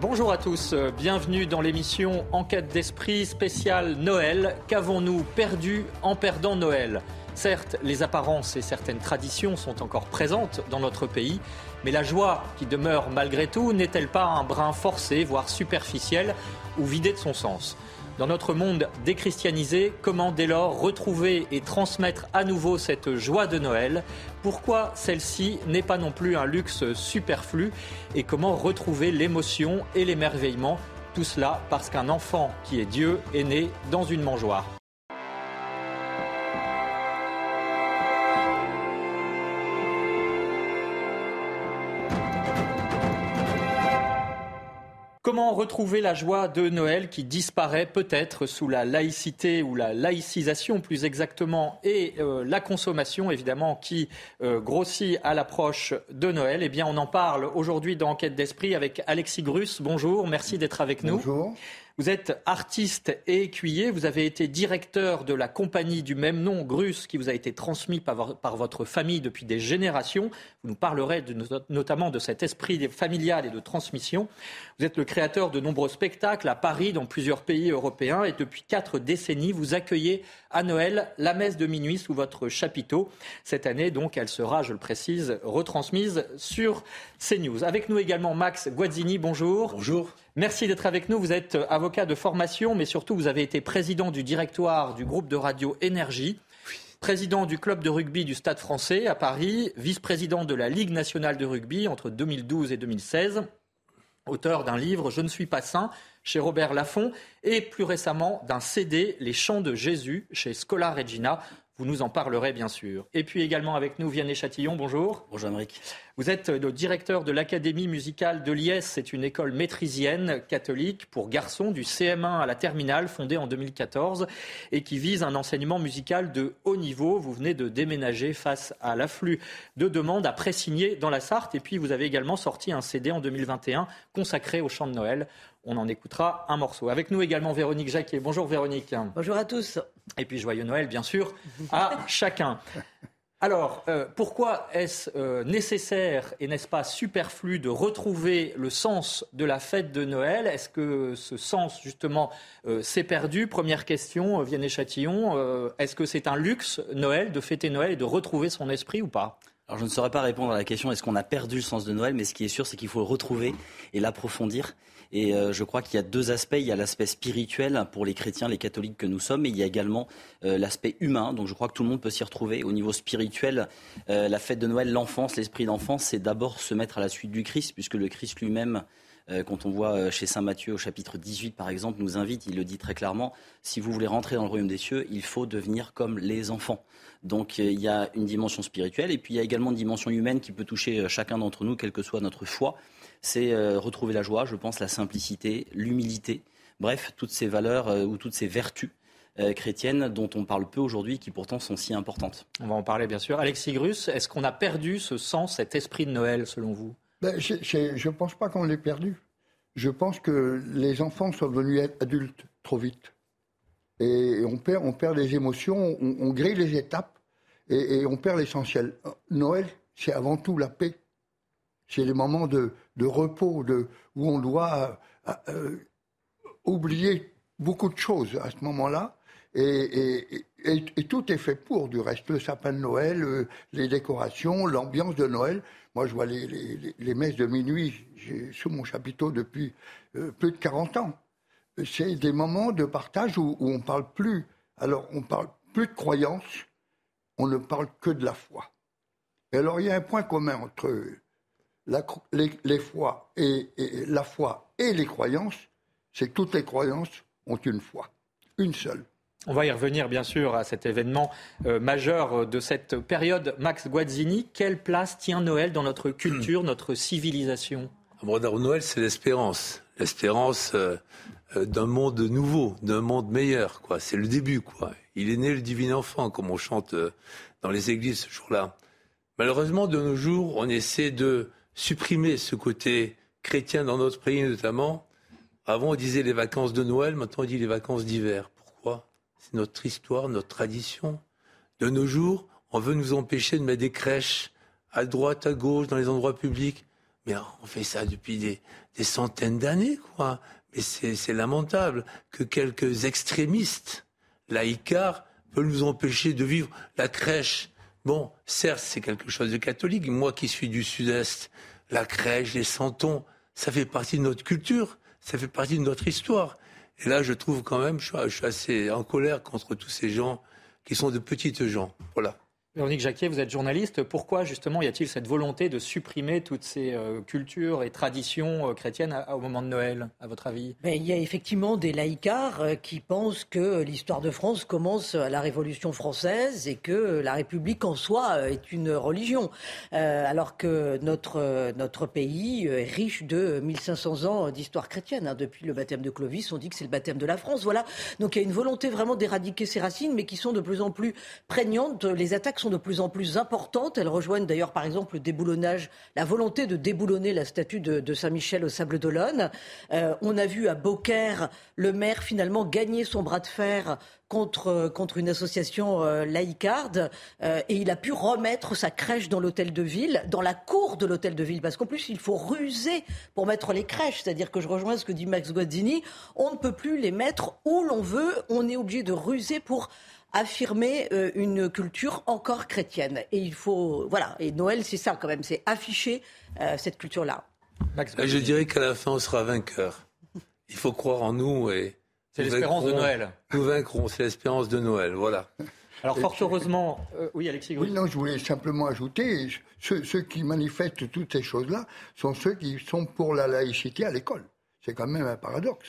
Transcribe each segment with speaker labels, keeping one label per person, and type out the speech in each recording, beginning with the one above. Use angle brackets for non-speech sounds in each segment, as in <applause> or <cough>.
Speaker 1: Bonjour à tous, bienvenue dans l'émission Enquête d'esprit spéciale Noël. Qu'avons-nous perdu en perdant Noël? Certes, les apparences et certaines traditions sont encore présentes dans notre pays, mais la joie qui demeure malgré tout n'est-elle pas un brin forcé, voire superficiel, ou vidé de son sens? Dans notre monde déchristianisé, comment dès lors retrouver et transmettre à nouveau cette joie de Noël? Pourquoi celle-ci n'est pas non plus un luxe superflu? Et comment retrouver l'émotion et l'émerveillement? Tout cela parce qu'un enfant qui est Dieu est né dans une mangeoire. Comment retrouver la joie de Noël qui disparaît peut-être sous la laïcité ou la laïcisation plus exactement et euh, la consommation évidemment qui euh, grossit à l'approche de Noël? Eh bien on en parle aujourd'hui dans Enquête d'esprit avec Alexis Grus. Bonjour, merci d'être avec nous.
Speaker 2: Bonjour.
Speaker 1: Vous êtes artiste et écuyer. Vous avez été directeur de la compagnie du même nom, Grus, qui vous a été transmis par, votre famille depuis des générations. Vous nous parlerez notamment de cet esprit familial et de transmission. Vous êtes le créateur de nombreux spectacles à Paris, dans plusieurs pays européens. Et depuis quatre décennies, vous accueillez à Noël la messe de minuit sous votre chapiteau. Cette année, donc, elle sera, je le précise, retransmise sur CNews. Avec nous également Max Guazzini. Bonjour.
Speaker 2: Bonjour.
Speaker 1: Merci d'être avec nous. Vous êtes avocat de formation, mais surtout vous avez été président du directoire du groupe de radio Énergie, président du club de rugby du Stade français à Paris, vice-président de la Ligue nationale de rugby entre 2012 et 2016, auteur d'un livre Je ne suis pas saint chez Robert Laffont et plus récemment d'un CD Les chants de Jésus chez Scola Regina. Vous nous en parlerez bien sûr. Et puis également avec nous Vianney Châtillon, bonjour.
Speaker 3: Bonjour Amérique.
Speaker 1: Vous êtes le directeur de l'Académie musicale de l'IS. C'est une école maîtrisienne catholique pour garçons du CM1 à la terminale fondée en 2014 et qui vise un enseignement musical de haut niveau. Vous venez de déménager face à l'afflux de demandes à pré-signer dans la Sarthe et puis vous avez également sorti un CD en 2021 consacré au chant de Noël. On en écoutera un morceau. Avec nous également Véronique Jacquet. Bonjour Véronique.
Speaker 4: Bonjour à tous.
Speaker 1: Et puis joyeux Noël, bien sûr, à <laughs> chacun. Alors, euh, pourquoi est-ce euh, nécessaire et n'est-ce pas superflu de retrouver le sens de la fête de Noël? Est-ce que ce sens, justement, euh, s'est perdu? Première question, Vianney Châtillon. Est-ce que c'est un luxe, Noël, de fêter Noël et de retrouver son esprit ou pas?
Speaker 3: Alors je ne saurais pas répondre à la question est-ce qu'on a perdu le sens de Noël, mais ce qui est sûr, c'est qu'il faut le retrouver et l'approfondir. Et euh, je crois qu'il y a deux aspects. Il y a l'aspect spirituel pour les chrétiens, les catholiques que nous sommes, et il y a également euh, l'aspect humain. Donc je crois que tout le monde peut s'y retrouver. Au niveau spirituel, euh, la fête de Noël, l'enfance, l'esprit d'enfance, c'est d'abord se mettre à la suite du Christ, puisque le Christ lui-même quand on voit chez Saint Matthieu au chapitre 18 par exemple, nous invite, il le dit très clairement, si vous voulez rentrer dans le royaume des cieux, il faut devenir comme les enfants. Donc il y a une dimension spirituelle et puis il y a également une dimension humaine qui peut toucher chacun d'entre nous, quelle que soit notre foi c'est euh, retrouver la joie, je pense, la simplicité, l'humilité, bref, toutes ces valeurs euh, ou toutes ces vertus euh, chrétiennes dont on parle peu aujourd'hui, qui pourtant sont si importantes.
Speaker 1: On va en parler bien sûr. Alexis Grus, est-ce qu'on a perdu ce sens, cet esprit de Noël selon vous?
Speaker 2: Ben, Je ne pense pas qu'on l'ait perdu. Je pense que les enfants sont devenus adultes trop vite. Et on perd, on perd les émotions, on, grille les étapes et on perd l'essentiel. Noël, c'est avant tout la paix. C'est des moments de, repos, de, où on doit euh, euh, oublier beaucoup de choses à ce moment-là. Et, tout est fait pour, du reste, le sapin de Noël, euh, les décorations, l'ambiance de Noël. Moi, je vois les, messes de minuit sous mon chapiteau depuis plus de 40 ans. C'est des moments de partage où, on parle plus. Alors, on parle plus de croyance, on ne parle que de la foi. Et alors, il y a un point commun entre la, les, foi et, la foi et les croyances, c'est que toutes les croyances ont une foi, une seule.
Speaker 1: On va y revenir bien sûr à cet événement euh, majeur de cette période. Max Guazzini, quelle place tient Noël dans notre culture, notre civilisation?
Speaker 5: Noël, c'est l'espérance. L'espérance euh, euh, d'un monde nouveau, d'un monde meilleur. Quoi. C'est le début. Quoi. Il est né le divin enfant, comme on chante dans les églises ce jour-là. Malheureusement, de nos jours, on essaie de supprimer ce côté chrétien dans notre pays notamment. Avant, on disait les vacances de Noël, maintenant on dit les vacances d'hiver. Pourquoi? C'est notre histoire, notre tradition. De nos jours, on veut nous empêcher de mettre des crèches à droite, à gauche, dans les endroits publics. Mais on fait ça depuis des, centaines d'années, quoi. Mais c'est lamentable que quelques extrémistes laïcards peuvent nous empêcher de vivre la crèche. Bon, certes, c'est quelque chose de catholique. Moi qui suis du sud-est, la crèche, les santons, ça fait partie de notre culture, ça fait partie de notre histoire. Et là, je trouve quand même, je suis assez en colère contre tous ces gens qui sont de petites gens. Voilà.
Speaker 1: Véronique Jacquier, vous êtes journaliste. Pourquoi justement y a-t-il cette volonté de supprimer toutes ces euh, cultures et traditions euh, chrétiennes au moment de Noël, à votre avis?
Speaker 4: Mais Il y a effectivement des laïcards euh, qui pensent que l'histoire de France commence à la Révolution française et que la République en soi est une religion, alors que notre, notre pays est riche de 1500 ans d'histoire chrétienne. Hein. Depuis le baptême de Clovis, on dit que c'est le baptême de la France. Voilà. Donc il y a une volonté vraiment d'éradiquer ces racines, mais qui sont de plus en plus prégnantes. Les attaques sont de plus en plus importantes. Elles rejoignent d'ailleurs, par exemple, le déboulonnage, la volonté de déboulonner la statue de, Saint-Michel au Sable d'Olonne. Euh, on a vu à Beaucaire le maire finalement gagner son bras de fer contre, contre une association euh, laïcarde. Euh, et il a pu remettre sa crèche dans l'hôtel de ville, dans la cour de l'hôtel de ville, parce qu'en plus il faut ruser pour mettre les crèches, c'est-à-dire que je rejoins ce que dit Max Guazzini, on ne peut plus les mettre où l'on veut, on est obligé de ruser pour affirmer euh, une culture encore chrétienne. Et il faut, voilà, et Noël, c'est ça quand même, c'est afficher euh, cette culture-là.
Speaker 5: Je dirais qu'à la fin, on sera vainqueur. Il faut croire en nous et.
Speaker 1: C'est l'espérance de Noël.
Speaker 5: Nous vaincrons, c'est l'espérance de Noël, voilà.
Speaker 1: Alors fort heureusement, euh, oui Alexis.
Speaker 2: Oui, non, je voulais simplement ajouter, ceux, ceux qui manifestent toutes ces choses-là sont ceux qui sont pour la laïcité à l'école. C'est quand même un paradoxe,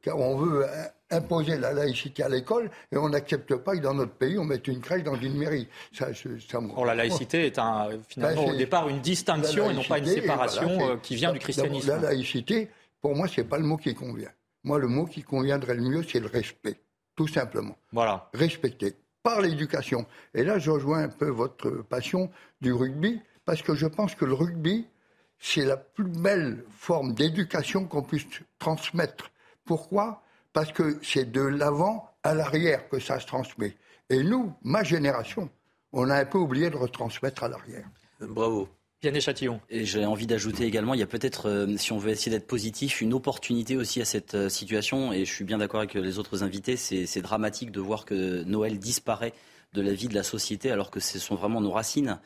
Speaker 2: car on veut imposer la laïcité à l'école et on n'accepte pas que dans notre pays on mette une crèche dans une mairie.
Speaker 1: Ça, la laïcité est un, finalement ben, au départ une distinction et non pas une séparation euh, qui vient du christianisme.
Speaker 2: La laïcité, pour moi, c'est pas le mot qui convient. Moi, le mot qui conviendrait le mieux, c'est le respect, tout simplement.
Speaker 1: Voilà.
Speaker 2: Respecter par l'éducation. Et là, je rejoins un peu votre passion du rugby, parce que je pense que le rugby, c'est la plus belle forme d'éducation qu'on puisse transmettre. Pourquoi? Parce que c'est de l'avant à l'arrière que ça se transmet. Et nous, ma génération, on a un peu oublié de retransmettre à l'arrière.
Speaker 5: Bravo.
Speaker 1: Yann Châtillon.
Speaker 3: Et j'ai envie d'ajouter également, il y a peut-être, euh, si on veut essayer d'être positif, une opportunité aussi à cette euh, situation. Et je suis bien d'accord avec les autres invités. C'est dramatique de voir que Noël disparaît de la vie de la société alors que ce sont vraiment nos racines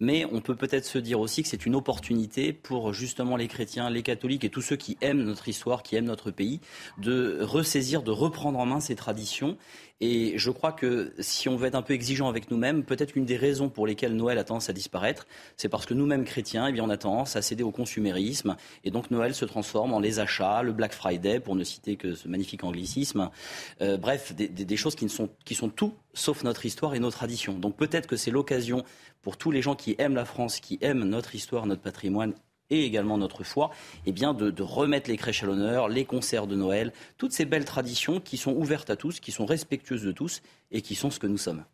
Speaker 3: mais on peut peut-être se dire aussi que c'est une opportunité pour justement les chrétiens, les catholiques et tous ceux qui aiment notre histoire, qui aiment notre pays, de ressaisir, de reprendre en main ces traditions et je crois que si on veut être un peu exigeant avec nous-mêmes, peut-être qu'une des raisons pour lesquelles Noël a tendance à disparaître, c'est parce que nous-mêmes chrétiens, eh bien, on a tendance à céder au consumérisme. Et donc Noël se transforme en les achats, le Black Friday, pour ne citer que ce magnifique anglicisme. Euh, bref, des, des, choses qui, ne sont, qui sont tout sauf notre histoire et nos traditions. Donc peut-être que c'est l'occasion pour tous les gens qui aiment la France, qui aiment notre histoire, notre patrimoine et également notre foi, eh bien de, remettre les crèches à l'honneur, les concerts de Noël, toutes ces belles traditions qui sont ouvertes à tous, qui sont respectueuses de tous et qui sont ce que nous sommes.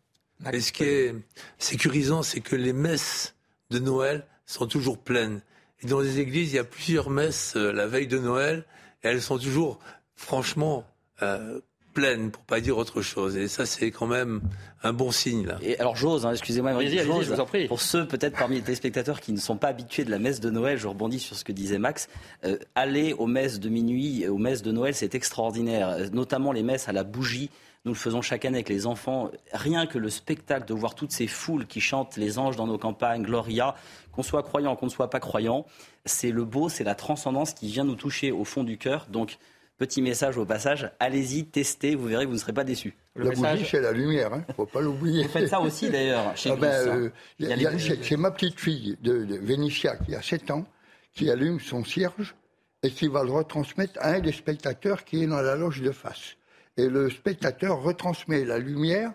Speaker 5: Et ce qui est sécurisant, c'est que les messes de Noël sont toujours pleines. Et dans les églises, il y a plusieurs messes euh, la veille de Noël, et elles sont toujours, franchement, euh, pleine, pour pas dire autre chose. Et ça, c'est quand même un bon signe. Là.
Speaker 3: Et alors j'ose, hein, excusez-moi, vous en prie. pour ceux peut-être parmi les téléspectateurs qui ne sont pas habitués de la messe de Noël, je rebondis sur ce que disait Max, euh, aller aux messes de minuit, aux messes de Noël, c'est extraordinaire, notamment les messes à la bougie. Nous le faisons chaque année avec les enfants. Rien que le spectacle de voir toutes ces foules qui chantent les anges dans nos campagnes, Gloria, qu'on soit croyant, qu'on ne soit pas croyant, c'est le beau, c'est la transcendance qui vient nous toucher au fond du cœur. Donc Petit message au passage, allez-y, testez, vous verrez que vous ne serez pas déçus.
Speaker 2: la bougie, c'est la lumière, il hein, ne faut pas l'oublier.
Speaker 3: Vous faites ça aussi d'ailleurs chez ah ben,
Speaker 2: euh, C'est ma petite fille de, de Vénitia qui a 7 ans qui allume son cierge et qui va le retransmettre à un des spectateurs qui est dans la loge de face. Et le spectateur retransmet la lumière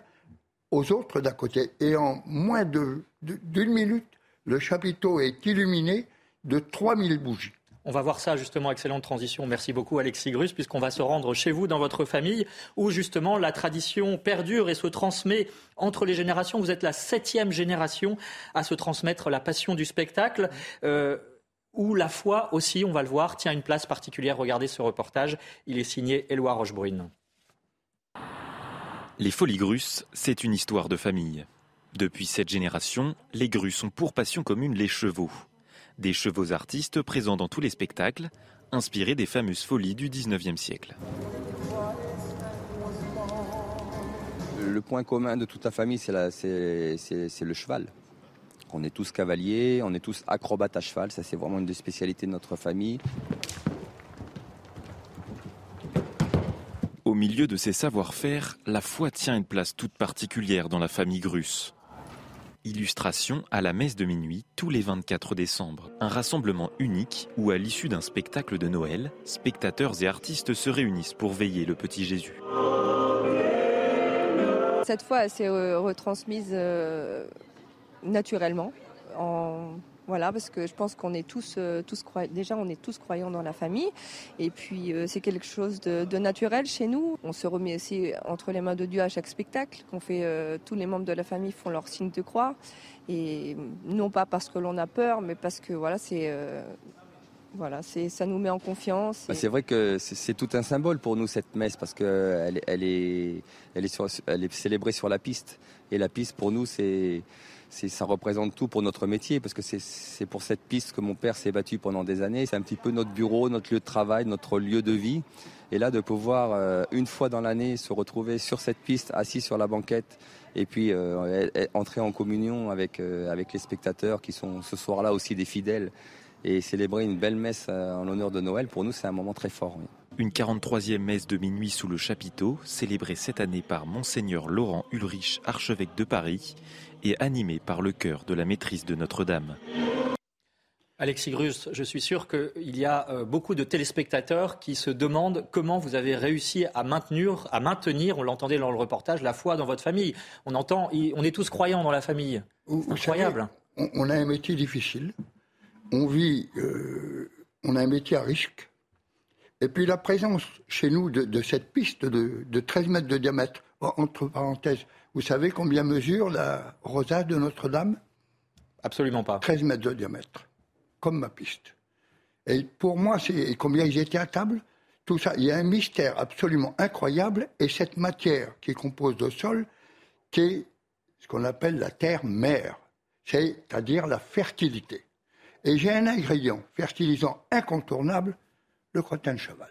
Speaker 2: aux autres d'à côté. Et en moins d'une de, minute, le chapiteau est illuminé de 3000 bougies.
Speaker 1: On va voir ça justement, excellente transition. Merci beaucoup Alexis Grus, puisqu'on va se rendre chez vous, dans votre famille, où justement la tradition perdure et se transmet entre les générations. Vous êtes la septième génération à se transmettre la passion du spectacle. Euh, où la foi aussi, on va le voir, tient une place particulière. Regardez ce reportage, il est signé Éloi Rochebrune.
Speaker 6: Les Folies Grus, c'est une histoire de famille. Depuis cette génération, les Grus ont pour passion commune les chevaux. Des chevaux artistes présents dans tous les spectacles, inspirés des fameuses folies du 19e siècle.
Speaker 7: Le point commun de toute la famille, c'est le cheval. On est tous cavaliers, on est tous acrobates à cheval, ça c'est vraiment une des spécialités de notre famille.
Speaker 6: Au milieu de ces savoir-faire, la foi tient une place toute particulière dans la famille Grus. Illustration à la messe de minuit tous les 24 décembre. Un rassemblement unique où, à l'issue d'un spectacle de Noël, spectateurs et artistes se réunissent pour veiller le petit Jésus.
Speaker 8: Cette fois, elle s'est euh, retransmise euh, naturellement en voilà, parce que je pense qu'on est tous, euh, tous déjà on est tous croyants dans la famille, et puis euh, c'est quelque chose de, naturel chez nous. On se remet aussi entre les mains de Dieu à chaque spectacle qu'on fait. Euh, tous les membres de la famille font leur signe de croix, et non pas parce que l'on a peur, mais parce que voilà, c'est voilà, c'est ça nous met en confiance.
Speaker 7: Bah, c'est vrai que c'est tout un symbole pour nous cette messe parce qu'elle elle est, elle est, elle est célébrée sur la piste, et la piste pour nous c'est ça représente tout pour notre métier parce que c'est pour cette piste que mon père s'est battu pendant des années. C'est un petit peu notre bureau, notre lieu de travail, notre lieu de vie. Et là, de pouvoir euh, une fois dans l'année se retrouver sur cette piste, assis sur la banquette, et puis euh, entrer en communion avec, euh, avec les spectateurs qui sont ce soir-là aussi des fidèles, et célébrer une belle messe en l'honneur de Noël, pour nous, c'est un moment très fort.
Speaker 6: Une 43e messe de minuit sous le chapiteau, célébrée cette année par Monseigneur Laurent Ulrich, archevêque de Paris, et animé par le cœur de la maîtrise de Notre-Dame.
Speaker 1: Alexis Grus, je suis sûr qu'il y a euh, beaucoup de téléspectateurs qui se demandent comment vous avez réussi à maintenir, à maintenir on l'entendait dans le reportage, la foi dans votre famille. On entend, on est tous croyants dans la famille. incroyable.
Speaker 2: on, a un métier difficile. On vit, euh, on a un métier à risque. Et puis la présence chez nous de, cette piste de, de 13 mètres de diamètre, entre parenthèses, vous savez combien mesure la rosace de Notre-Dame?
Speaker 1: Absolument pas.
Speaker 2: 13 mètres de diamètre, comme ma piste. Et pour moi, c'est combien ils étaient à table? Tout ça, il y a un mystère absolument incroyable. Et cette matière qui compose de sol, qui est ce qu'on appelle la terre-mère, c'est-à-dire la fertilité. Et j'ai un ingrédient fertilisant incontournable, le crottin de cheval.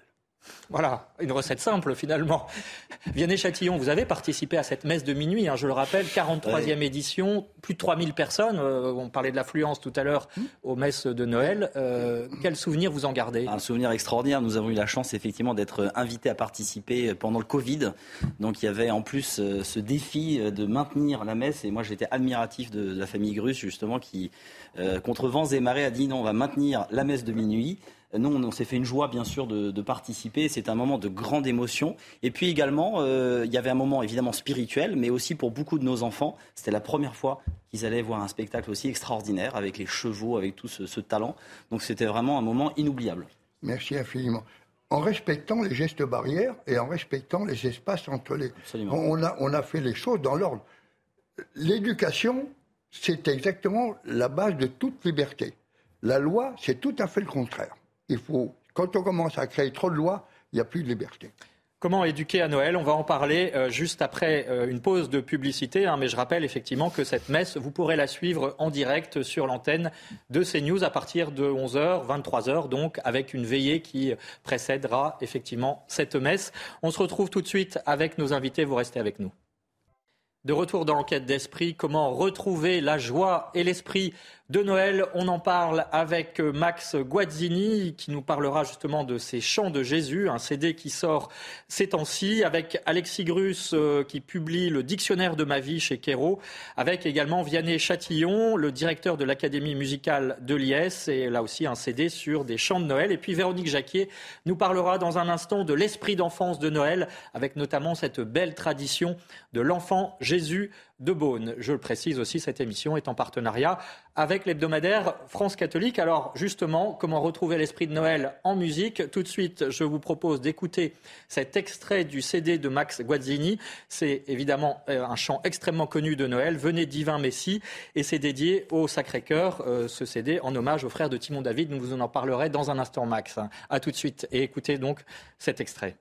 Speaker 1: Voilà, une recette simple finalement. <laughs> Vianney Châtillon, vous avez participé à cette messe de minuit, hein, je le rappelle, 43e édition, plus de 3000 personnes. Euh, on parlait de l'affluence tout à l'heure aux messes de Noël. Euh, quel souvenir vous en gardez?
Speaker 3: Un souvenir extraordinaire. Nous avons eu la chance effectivement d'être invités à participer pendant le Covid. Donc il y avait en plus euh, ce défi de maintenir la messe. Et moi j'étais admiratif de, la famille Grus justement qui, contre vents et marées, a dit non, on va maintenir la messe de minuit. Nous, on, s'est fait une joie, bien sûr, de, participer. C'est un moment de grande émotion. Et puis également, euh, il y avait un moment évidemment spirituel, mais aussi pour beaucoup de nos enfants, c'était la première fois qu'ils allaient voir un spectacle aussi extraordinaire, avec les chevaux, avec tout ce, talent. Donc c'était vraiment un moment inoubliable.
Speaker 2: Merci infiniment en respectant les gestes barrières et en respectant les espaces entre les. On a, on a fait les choses dans l'ordre. L'éducation, c'est exactement la base de toute liberté. La loi, c'est tout à fait le contraire il faut, quand on commence à créer trop de lois, il n'y a plus de liberté.
Speaker 1: Comment éduquer à Noël? On va en parler euh, juste après euh, une pause de publicité. Hein, mais je rappelle effectivement que cette messe, vous pourrez la suivre en direct sur l'antenne de CNews à partir de 11h, 23h, donc avec une veillée qui précédera effectivement cette messe. On se retrouve tout de suite avec nos invités. Vous restez avec nous. De retour dans l'enquête d'esprit, comment retrouver la joie et l'esprit de Noël. On en parle avec Max Guazzini qui nous parlera justement de ces chants de Jésus, un CD qui sort ces temps-ci, avec Alexis Grus euh, qui publie le dictionnaire de ma vie chez Kero, avec également Vianney Chatillon, le directeur de l'Académie musicale de Liès, et là aussi un CD sur des chants de Noël. Et puis Véronique Jacquier nous parlera dans un instant de l'esprit d'enfance de Noël, avec notamment cette belle tradition de l'enfant Jésus de Beaune. Je le précise aussi, cette émission est en partenariat avec l'hebdomadaire France catholique. Alors justement, comment retrouver l'esprit de Noël en musique? Tout de suite, je vous propose d'écouter cet extrait du CD de Max Guazzini. C'est évidemment euh, un chant extrêmement connu de Noël, Venez divin Messie, et c'est dédié au Sacré-Cœur, euh, ce CD en hommage au frère de Timon David. Nous vous en parlerez dans un instant, Max. A tout de suite et écoutez donc cet extrait.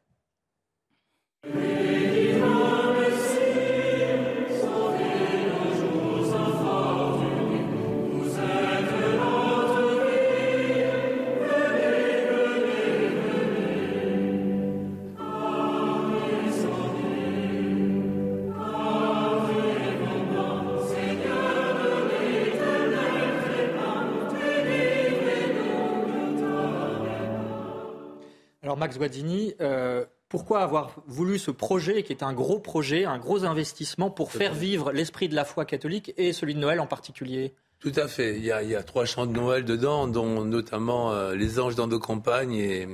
Speaker 1: Alors Max Guazzini, euh, pourquoi avoir voulu ce projet qui est un gros projet, un gros investissement pour faire vivre l'esprit de la foi catholique et celui de Noël en particulier?
Speaker 5: Tout à fait. Il y, a, trois chants de Noël dedans, dont notamment euh, Les anges dans nos campagnes et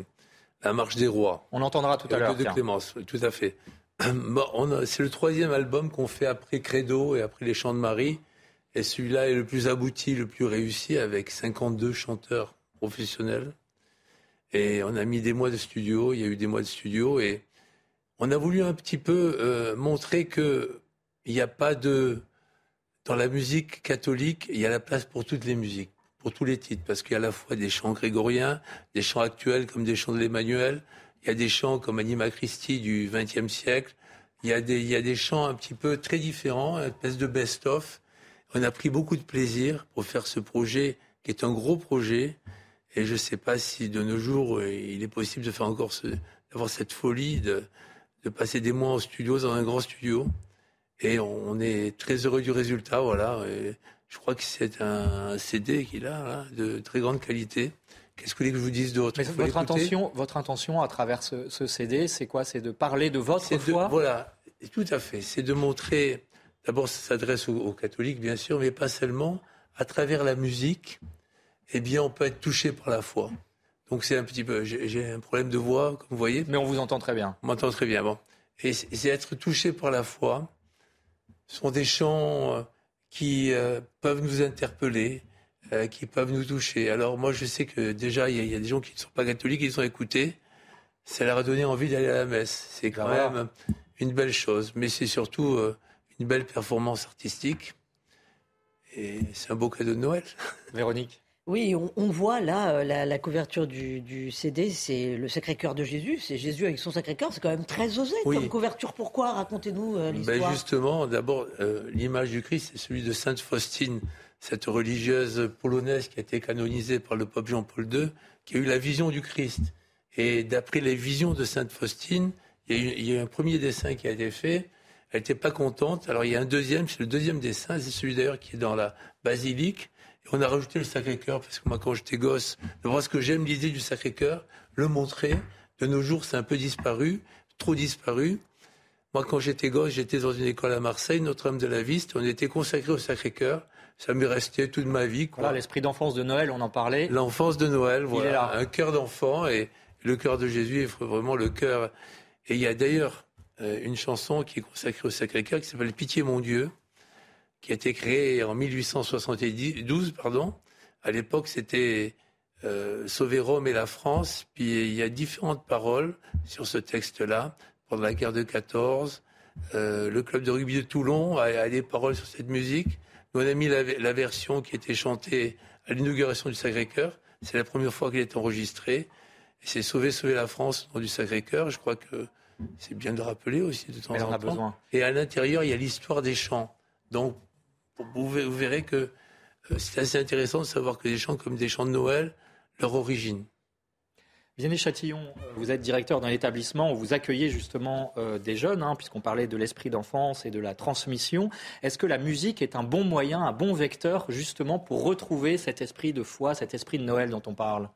Speaker 5: La marche des rois.
Speaker 1: On entendra tout à l'heure.
Speaker 5: de Clémence, tout à fait. <clears throat> c'est le troisième album qu'on fait après Credo et après Les chants de Marie. Et celui-là est le plus abouti, le plus réussi, avec 52 chanteurs professionnels. Et on a mis des mois de studio, il y a eu des mois de studio, et on a voulu un petit peu euh, montrer que il n'y a pas de... Dans la musique catholique, il y a la place pour toutes les musiques, pour tous les titres, parce qu'il y a à la fois des chants grégoriens, des chants actuels comme des chants de l'Emmanuel, il y a des chants comme Anima Christi du XXe siècle, il y, a des, il y a des chants un petit peu très différents, une espèce de best-of. On a pris beaucoup de plaisir pour faire ce projet qui est un gros projet. Et je ne sais pas si de nos jours, euh, il est possible de faire encore ce, d'avoir cette folie de, de passer des mois en studio, dans un grand studio. Et on est très heureux du résultat, voilà. je crois que c'est un CD qu'il a, de très grande qualité. Qu'est-ce que vous voulez que je vous dise d'autre?
Speaker 1: Votre intention, votre intention à travers ce, CD, c'est quoi? C'est de parler de votre foi?
Speaker 5: Voilà, tout à fait. C'est de montrer D'abord, ça s'adresse aux, catholiques, bien sûr, mais pas seulement. À travers la musique, eh bien, on peut être touché par la foi. Donc, c'est un petit peu. J'ai un problème de voix, comme vous voyez.
Speaker 1: Mais on vous entend très bien.
Speaker 5: On m'entend très bien, bon. Et c'est être touché par la foi. Ce sont des chants euh, qui euh, peuvent nous interpeller, euh, qui peuvent nous toucher. Alors, moi, je sais que déjà, il y, a des gens qui ne sont pas catholiques, qui sont écoutés. Ça leur a donné envie d'aller à la messe. C'est quand même une belle chose. Mais c'est surtout une belle performance artistique. Et c'est un beau cadeau de Noël.
Speaker 1: Véronique
Speaker 4: oui, on, voit là euh, la, couverture du, CD, c'est le Sacré-Cœur de Jésus, c'est Jésus avec son Sacré-Cœur, c'est quand même très osé comme couverture. Pourquoi? Racontez-nous euh, ben, l'histoire.
Speaker 5: justement, d'abord, euh, l'image du Christ, c'est celui de Sainte Faustine, cette religieuse polonaise qui a été canonisée par le pape Jean-Paul II, qui a eu la vision du Christ. Et d'après les visions de Sainte Faustine, il y, a il y a eu un premier dessin qui a été fait elle n'était pas contente. Alors il y a un deuxième, c'est le deuxième dessin, c'est celui d'ailleurs qui est dans la basilique. On a rajouté le Sacré-Cœur, parce que moi quand j'étais gosse, ce que j'aime l'idée du Sacré-Cœur, le montrer. De nos jours, c'est un peu disparu, trop disparu. Moi, quand j'étais gosse, j'étais dans une école à Marseille, Notre-Dame de la Viste, on était consacré au Sacré-Cœur. Ça m'est resté toute ma vie.
Speaker 1: Voilà, l'esprit d'enfance de Noël, on en parlait.
Speaker 5: L'enfance de Noël, voilà. Un cœur d'enfant, et le cœur de Jésus est vraiment le cœur. Et il y a d'ailleurs euh, une chanson qui est consacrée au Sacré-Cœur qui s'appelle Pitié mon Dieu, qui a été créée en 1872, pardon. À l'époque, c'était euh, Sauver Rome et la France. Puis il y a différentes paroles sur ce texte-là. Pendant la guerre de 14, euh, le club de rugby de Toulon a, des paroles sur cette musique. Nous, on a mis la, version qui était chantée à l'inauguration du Sacré-Cœur. C'est la première fois qu'elle est enregistrée. C'est Sauver, sauver la France au nom du Sacré-Cœur. Je crois que c'est bien de rappeler aussi de temps en, temps. Besoin. Et à l'intérieur, il y a l'histoire des chants. Donc, vous verrez que euh, c'est assez intéressant de savoir que des chants comme des chants de Noël, leur origine.
Speaker 1: Vianney Châtillon, euh, vous êtes directeur d'un établissement où vous accueillez justement euh, des jeunes, hein, puisqu'on parlait de l'esprit d'enfance et de la transmission. Est-ce que la musique est un bon moyen, un bon vecteur justement pour retrouver cet esprit de foi, cet esprit de Noël dont on parle?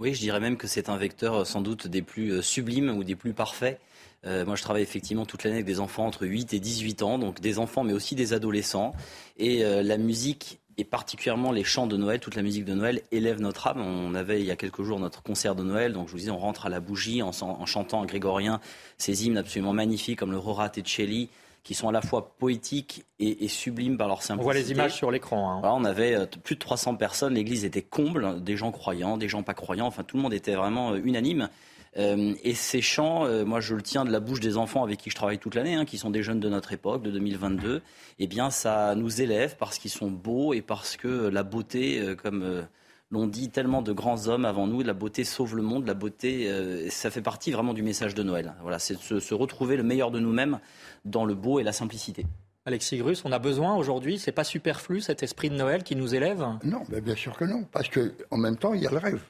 Speaker 3: Oui, je dirais même que c'est un vecteur sans doute des plus sublimes ou des plus parfaits euh, moi, je travaille effectivement toute l'année avec des enfants entre 8 et 18 ans, donc des enfants, mais aussi des adolescents. Et euh, la musique et particulièrement les chants de Noël, toute la musique de Noël élève notre âme. On avait il y a quelques jours notre concert de Noël, donc je vous disais, on rentre à la bougie en, chantant en grégorien ces hymnes absolument magnifiques comme le Rora Tecelli, qui sont à la fois poétiques et, sublimes par leur simplicité.
Speaker 1: On voit les images sur l'écran.
Speaker 3: Hein. on avait euh, plus de 300 personnes, l'église était comble, des gens croyants, des gens pas croyants, enfin tout le monde était vraiment unanime. Euh, et ces chants, euh, moi je le tiens de la bouche des enfants avec qui je travaille toute l'année, hein, qui sont des jeunes de notre époque, de 2022, eh bien ça nous élève parce qu'ils sont beaux et parce que la beauté, euh, comme l'ont dit tellement de grands hommes avant nous, la beauté sauve le monde, la beauté, ça fait partie vraiment du message de Noël. Voilà, c'est de se, retrouver le meilleur de nous-mêmes dans le beau et la simplicité.
Speaker 1: Alexis Grus, on a besoin aujourd'hui, c'est pas superflu cet esprit de Noël qui nous élève
Speaker 2: Non, mais bien sûr que non, parce qu'en même temps, il y a le rêve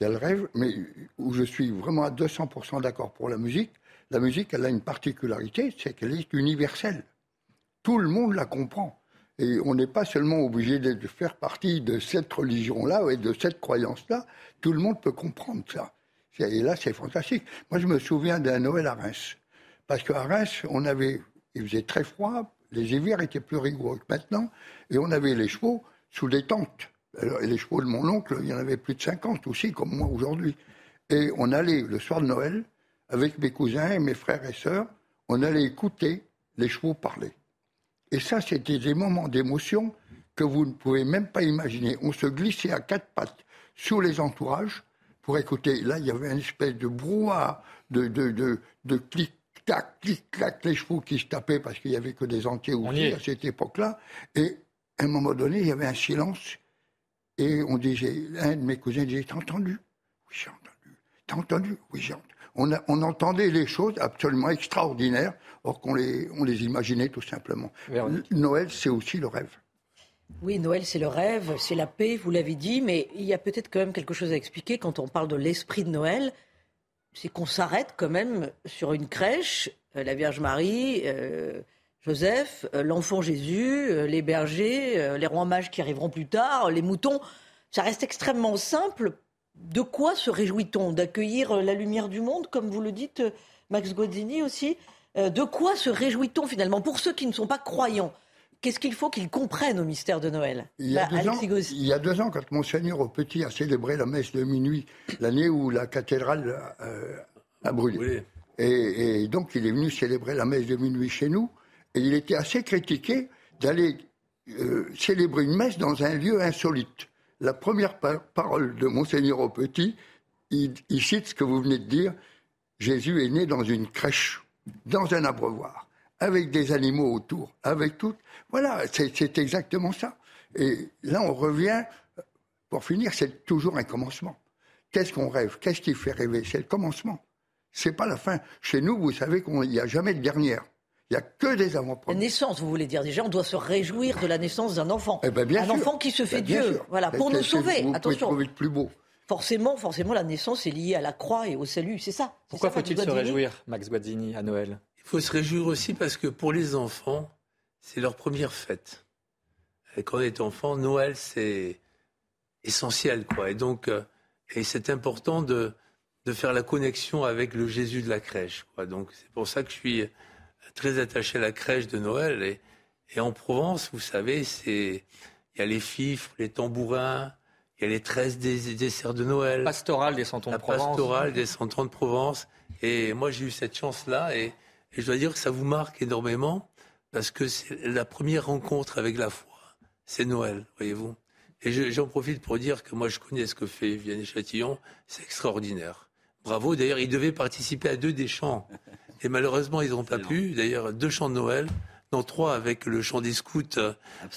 Speaker 2: il y a le rêve, mais où je suis vraiment à 200% d'accord pour la musique. La musique, elle a une particularité, c'est qu'elle est universelle. Tout le monde la comprend. Et on n'est pas seulement obligé de faire partie de cette religion-là et de cette croyance-là. Tout le monde peut comprendre ça. Et là, c'est fantastique. Moi, je me souviens d'un Noël à Reims. Parce qu'à Reims, on avait, il faisait très froid, les hivers étaient plus rigoureux que maintenant, et on avait les chevaux sous des tentes. et les chevaux de mon oncle, il y en avait plus de 50 aussi, comme moi aujourd'hui. Et on allait, le soir de Noël, avec mes cousins et mes frères et sœurs, on allait écouter les chevaux parler. Et ça, c'était des moments d'émotion que vous ne pouvez même pas imaginer. On se glissait à quatre pattes sous les entourages pour écouter. Là, il y avait une espèce de brouhaha, de, de, de, de clic-clac, clic-clac, les chevaux qui se tapaient parce qu'il n'y avait que des entiers aussi à cette époque-là. Et à un moment donné, il y avait un silence. Et on disait, un de mes cousins disait, t'as entendu? Oui, j'ai entendu. T'as entendu? Oui, j'ai entendu. On, on, entendait les choses absolument extraordinaires, or qu'on les, on les imaginait tout simplement. Noël, c'est aussi le rêve.
Speaker 4: Oui, Noël, c'est le rêve, c'est la paix, vous l'avez dit, mais il y a peut-être quand même quelque chose à expliquer quand on parle de l'esprit de Noël. C'est qu'on s'arrête quand même sur une crèche, euh, la Vierge Marie, euh, Joseph, euh, l'enfant Jésus, les bergers, les rois mages qui arriveront plus tard, les moutons. Ça reste extrêmement simple. De quoi se réjouit-on? D'accueillir la lumière du monde, comme vous le dites, Max Godzini aussi? De quoi se réjouit-on finalement? Pour ceux qui ne sont pas croyants, qu'est-ce qu'il faut qu'ils comprennent au mystère de Noël?
Speaker 2: Il y, a bah, deux ans, il y a deux ans, quand Monseigneur au Petit a célébré la messe de minuit, l'année où la cathédrale a brûlé. et, donc il est venu célébrer la messe de minuit chez nous. Et il était assez critiqué d'aller euh, célébrer une messe dans un lieu insolite. La première parole de Monseigneur au Petit, il, cite ce que vous venez de dire Jésus est né dans une crèche, dans un abreuvoir, avec des animaux autour, avec tout. Voilà, c'est exactement ça. Et là, on revient, pour finir, c'est toujours un commencement. Qu'est-ce qu'on rêve? Qu'est-ce qui fait rêver? C'est le commencement. C'est pas la fin. Chez nous, vous savez qu'il n'y a jamais de dernière. Il n'y a que des avant-premières.
Speaker 4: La naissance, vous voulez dire déjà, on doit se réjouir de la naissance d'un enfant.
Speaker 2: Eh ben, bien
Speaker 4: un enfant qui se fait ben, Dieu, voilà, pour nous sauver.
Speaker 2: Vous
Speaker 4: Attention.
Speaker 2: Trouver le plus beau?
Speaker 4: Forcément, forcément, la naissance est liée à la croix et au salut, c'est ça.
Speaker 1: Pourquoi faut-il se réjouir, Max Guazzini, à Noël?
Speaker 5: Faut se réjouir aussi parce que pour les enfants, c'est leur première fête. Et quand on est enfant, Noël, c'est essentiel, quoi. Et donc, euh, et c'est important de, de faire la connexion avec le Jésus de la crèche, quoi. Donc, c'est pour ça que je suis très attaché à la crèche de Noël. Et, et en Provence, vous savez, c'est il y a les fifres, les tambourins, il y a les 13 des, desserts de Noël.
Speaker 1: Pastoral des Santons de Provence.
Speaker 5: Pastoral des Santons de Provence. Et moi, j'ai eu cette chance-là. Et, et, je dois dire que ça vous marque énormément parce que c'est la première rencontre avec la foi. C'est Noël, voyez-vous. Et j'en profite pour dire que moi, je connais ce que fait Vianney Châtillon. C'est extraordinaire. Bravo. D'ailleurs, il devait participer à deux des chants. Et malheureusement, ils n'ont pas pu. D'ailleurs, deux chants de Noël, non trois avec le chant des scouts euh,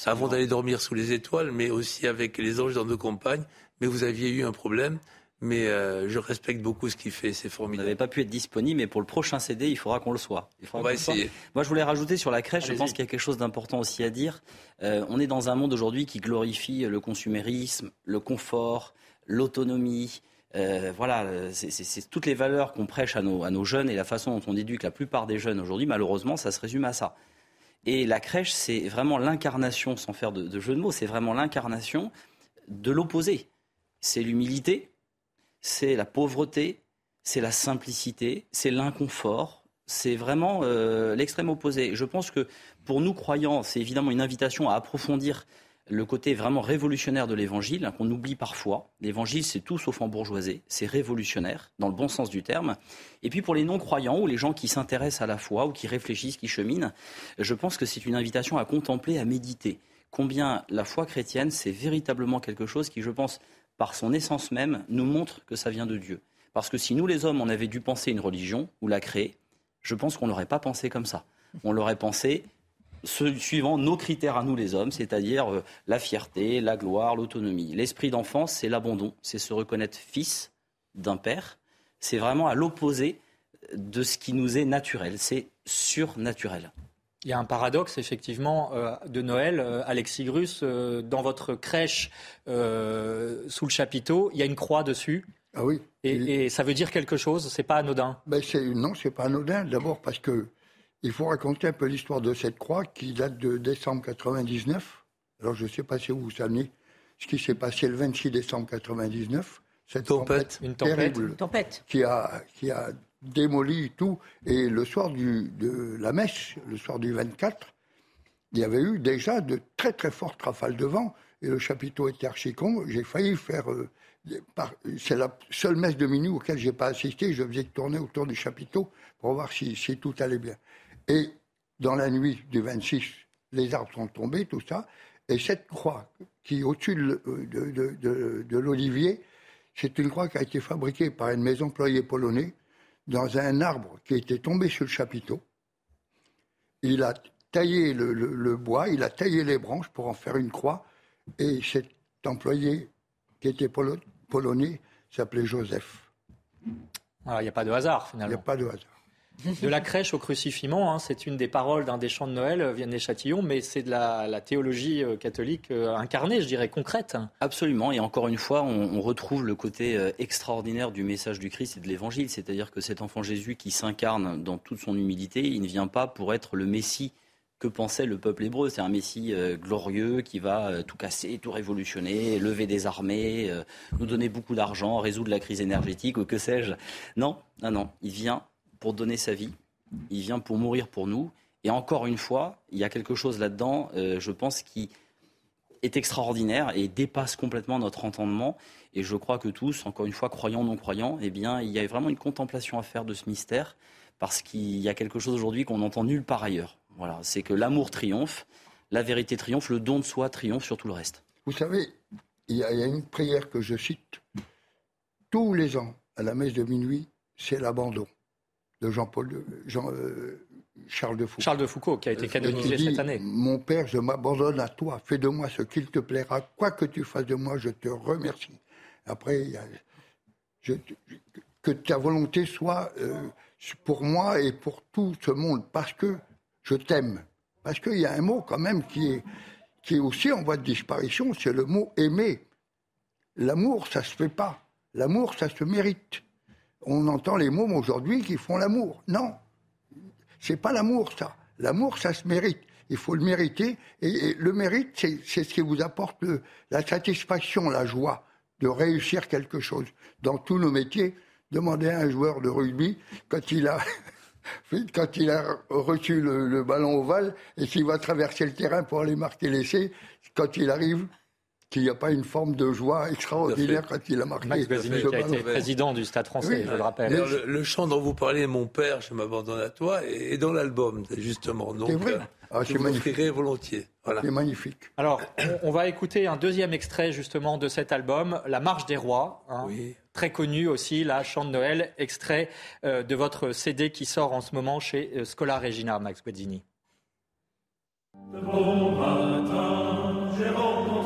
Speaker 5: avant d'aller dormir sous les étoiles, mais aussi avec les anges dans nos campagnes. Mais vous aviez eu un problème. Mais euh, je respecte beaucoup ce qu'il fait, c'est formidable.
Speaker 3: Vous n'avez pas pu être disponible, mais pour le prochain CD, il faudra qu'on le soit.
Speaker 5: on va essayer.
Speaker 3: Moi, je voulais rajouter sur la crèche, je pense qu'il y a quelque chose d'important aussi à dire. Euh, on est dans un monde aujourd'hui qui glorifie le consumérisme, le confort, l'autonomie, euh, voilà, c'est toutes les valeurs qu'on prêche à nos, à nos, jeunes et la façon dont on éduque la plupart des jeunes aujourd'hui, malheureusement, ça se résume à ça. Et la crèche, c'est vraiment l'incarnation, sans faire de, de jeu de mots, c'est vraiment l'incarnation de l'opposé. C'est l'humilité, c'est la pauvreté, c'est la simplicité, c'est l'inconfort, c'est vraiment euh, l'extrême opposé. Je pense que pour nous croyants, c'est évidemment une invitation à approfondir le côté vraiment révolutionnaire de l'évangile, hein, qu'on oublie parfois. L'évangile, c'est tout sauf embourgeoisé, c'est révolutionnaire, dans le bon sens du terme. Et puis pour les non-croyants ou les gens qui s'intéressent à la foi ou qui réfléchissent, qui cheminent, je pense que c'est une invitation à contempler, à méditer. Combien la foi chrétienne, c'est véritablement quelque chose qui, je pense, par son essence même, nous montre que ça vient de Dieu. Parce que si nous, les hommes, on avait dû penser une religion ou la créer, je pense qu'on n'aurait pas pensé comme ça. On l'aurait pensé suivant nos critères à nous les hommes, c'est-à-dire euh, la fierté, la gloire, l'autonomie. L'esprit d'enfance, c'est l'abandon, c'est se reconnaître fils d'un père. C'est vraiment à l'opposé de ce qui nous est naturel, c'est surnaturel.
Speaker 1: Il y a un paradoxe, effectivement, euh, de Noël. Euh, Alexis Grus, dans votre crèche, sous le chapiteau, il y a une croix dessus.
Speaker 2: Ah oui.
Speaker 1: Et, ça veut dire quelque chose C'est pas anodin?
Speaker 2: Ben Non, c'est pas anodin. D'abord parce que il faut raconter un peu l'histoire de cette croix qui date de décembre 99. Alors je ne sais pas si vous savez ce qui s'est passé le 26 décembre 99. cette
Speaker 5: Tempête.
Speaker 1: Une tempête.
Speaker 2: terrible
Speaker 4: Tempête.
Speaker 2: qui a, qui a démoli tout. Et le soir de la messe, le soir du 24, il y avait eu déjà de très très fortes rafales de vent. Et le chapiteau était archi-con. J'ai failli faire. euh, C'est la seule messe de minuit auquel j'ai pas assisté. Je faisais tourner autour du chapiteau pour voir si, tout allait bien. Et dans la nuit du 26, les arbres sont tombés, tout ça. Et cette croix qui est au-dessus de, de- l'olivier, c'est une croix qui a été fabriquée par un de mes employés polonais dans un arbre qui était tombé sur le chapiteau. Il a taillé le, le- le bois, il a taillé les branches pour en faire une croix. Et cet employé qui était polo- polonais s'appelait Joseph.
Speaker 1: Alors, il n'y a pas de hasard,
Speaker 2: Il n'y a
Speaker 1: finalement.
Speaker 2: pas de hasard.
Speaker 1: De la crèche au crucifiement, hein, c'est une des paroles d'un des chants de Noël, euh, Vianney Châtillon, mais c'est de la, théologie euh, catholique euh, incarnée, je dirais, concrète.
Speaker 3: Absolument, et encore une fois, on, retrouve le côté extraordinaire du message du Christ et de l'Évangile, c'est-à-dire que cet enfant Jésus qui s'incarne dans toute son humilité, il ne vient pas pour être le Messie que pensait le peuple hébreu. C'est un Messie glorieux qui va tout casser, tout révolutionner, lever des armées, nous donner beaucoup d'argent, résoudre la crise énergétique ou que sais-je. Non, non, non, il vient pour donner sa vie, il vient pour mourir pour nous. Et encore une fois, il y a quelque chose là-dedans, euh, je pense, qui est extraordinaire et dépasse complètement notre entendement. Et je crois que tous, encore une fois, croyants non croyants, eh bien, il y a vraiment une contemplation à faire de ce mystère, parce qu'il y a quelque chose aujourd'hui qu'on n'entend nulle part ailleurs. Voilà, c'est que l'amour triomphe, la vérité triomphe, le don de soi triomphe sur tout le reste.
Speaker 2: Vous savez, il y a une prière que je cite tous les ans à la messe de minuit, c'est l'abandon de Jean-Paul, de- Jean, euh, Charles de Foucault.
Speaker 1: Charles de Foucault, qui a été
Speaker 2: Et
Speaker 1: canonisé
Speaker 2: dit,
Speaker 1: cette année.
Speaker 2: Mon Père, je m'abandonne à toi. Fais de moi ce qu'il te plaira. Quoi que tu fasses de moi, je te remercie. Après, il y a- je- que ta volonté soit euh, pour moi et pour tout ce monde, parce que je t'aime. Parce qu'il y a un mot quand même qui est, qui est aussi en voie de disparition, c'est le mot aimer. L'amour, ça se fait pas. L'amour, ça se mérite. On entend les mots aujourd'hui qui font l'amour. Non, c'est pas l'amour, ça. L'amour, ça se mérite. Il faut le mériter. Et, le mérite, c'est ce qui vous apporte la satisfaction, la joie de réussir quelque chose. Dans tous nos métiers, demandez à un joueur de rugby, quand il a, <laughs> quand il a reçu le, le ballon ovale et qu'il va traverser le terrain pour aller marquer l'essai, quand il arrive, qu'il n'y a pas une forme de joie extraordinaire quand il a marqué
Speaker 1: Max
Speaker 2: ce
Speaker 1: qui a été président du Stade français,
Speaker 2: Oui.
Speaker 1: je le rappelle.
Speaker 5: D'ailleurs, le, le chant dont vous parlez, Mon père, je m'abandonne à toi, est est dans l'album, justement. Donc,
Speaker 2: C'est vrai.
Speaker 5: euh,
Speaker 2: Ah,
Speaker 5: je vous volontiers. Voilà.
Speaker 2: C'est magnifique.
Speaker 1: Alors, on, on va écouter un deuxième extrait justement de cet album, La Marche des Rois, hein,
Speaker 5: Oui.
Speaker 1: très connu aussi, la chant de Noël, extrait euh, de votre CD qui sort en ce moment chez euh, Scola Regina, Max Guazzini.
Speaker 9: Bon matin, j'ai rencontré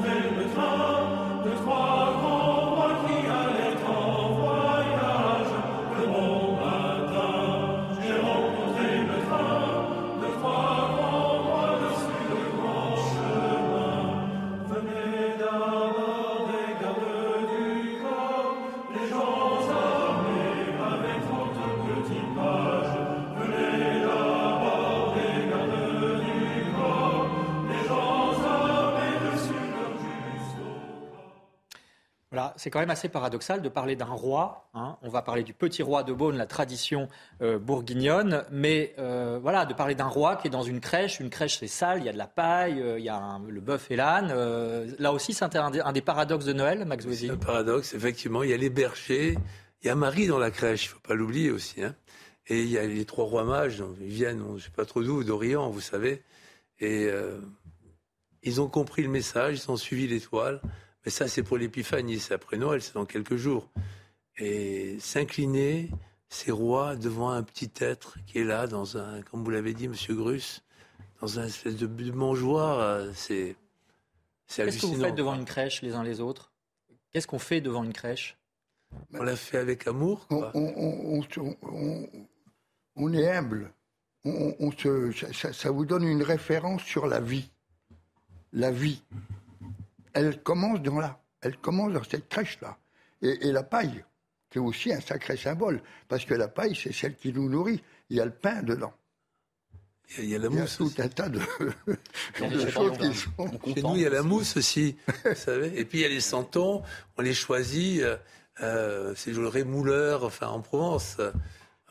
Speaker 1: c'est quand même assez paradoxal de parler d'un roi. hein. On va parler du petit roi de Beaune, la tradition euh, bourguignonne, mais euh, voilà, de parler d'un roi qui est dans une crèche. Une crèche, c'est sale, il y a de la paille, euh, il y a un- le bœuf et l'âne. Euh, là aussi, c'est un, des- un des paradoxes de Noël, Max
Speaker 5: C'est
Speaker 1: Guazzini.
Speaker 5: un paradoxe, effectivement. Il y a les bergers, il y a Marie dans la crèche, il faut pas l'oublier aussi. hein. Et il y a les trois rois mages, ils viennent, on ne sait pas trop d'où, d'Orient, vous savez. Et ils ont compris le message, ils ont suivi l'étoile. Mais ça, c'est pour l'épiphanie, c'est après Noël, c'est dans quelques jours. Et s'incliner, ces rois, devant un petit être qui est là, dans un, comme vous l'avez dit, monsieur Grus, dans un espèce de, de mangeoire, euh, c'est c'est
Speaker 1: Qu'est-ce que vous faites devant une crèche les uns les autres? Qu'est-ce qu'on fait devant une crèche?
Speaker 5: On l'a fait avec amour,
Speaker 2: on,
Speaker 5: quoi.
Speaker 2: on- on- on- on- on est humble. On, on se, ça vous donne une référence sur la vie. La vie. Elle commence dans là. Elle commence dans cette crèche-là. Et, et la paille, c'est aussi un sacré symbole. Parce que la paille, c'est celle qui nous nourrit. Il y a le pain dedans.
Speaker 5: Il y a- il y a la
Speaker 2: Il y a
Speaker 5: mousse
Speaker 2: tout
Speaker 5: aussi.
Speaker 2: un tas de, <laughs> choses qui sont.
Speaker 3: On
Speaker 5: Chez nous, il y a la mousse aussi, <laughs> vous savez. Et puis, il y a les santons, on les choisit. euh, euh, c'est le rémouleur, enfin en Provence.